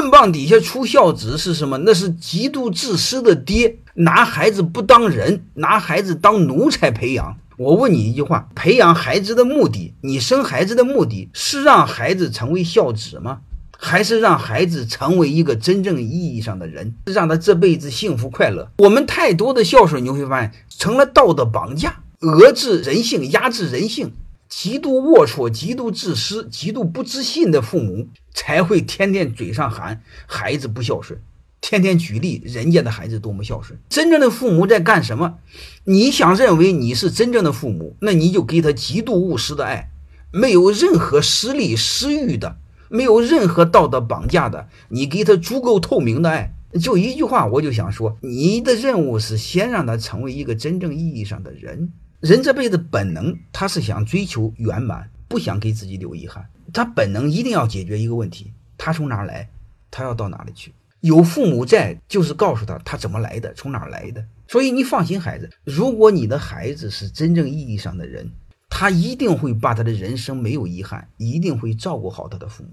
棍棒底下出孝子是什么？那是极度自私的爹，拿孩子不当人，拿孩子当奴才培养。我问你一句话：培养孩子的目的，你生孩子的目的是让孩子成为孝子吗？还是让孩子成为一个真正意义上的人，让他这辈子幸福快乐？我们太多的孝顺，你会发现成了道德绑架，遏制人性，压制人性。极度龌龊、极度自私、极度不自信的父母，才会天天嘴上喊孩子不孝顺，天天举例人家的孩子多么孝顺。真正的父母在干什么？你想认为你是真正的父母，那你就给他极度务实的爱，没有任何私利私欲的。没有任何道德绑架的，你给他足够透明的爱，就一句话，我就想说，你的任务是先让他成为一个真正意义上的人。人这辈子本能，他是想追求圆满，不想给自己留遗憾。他本能一定要解决一个问题：他从哪来，他要到哪里去？有父母在，就是告诉他他怎么来的，从哪来的。所以你放心，孩子，如果你的孩子是真正意义上的人。他一定会把他的人生没有遗憾，一定会照顾好他的父母。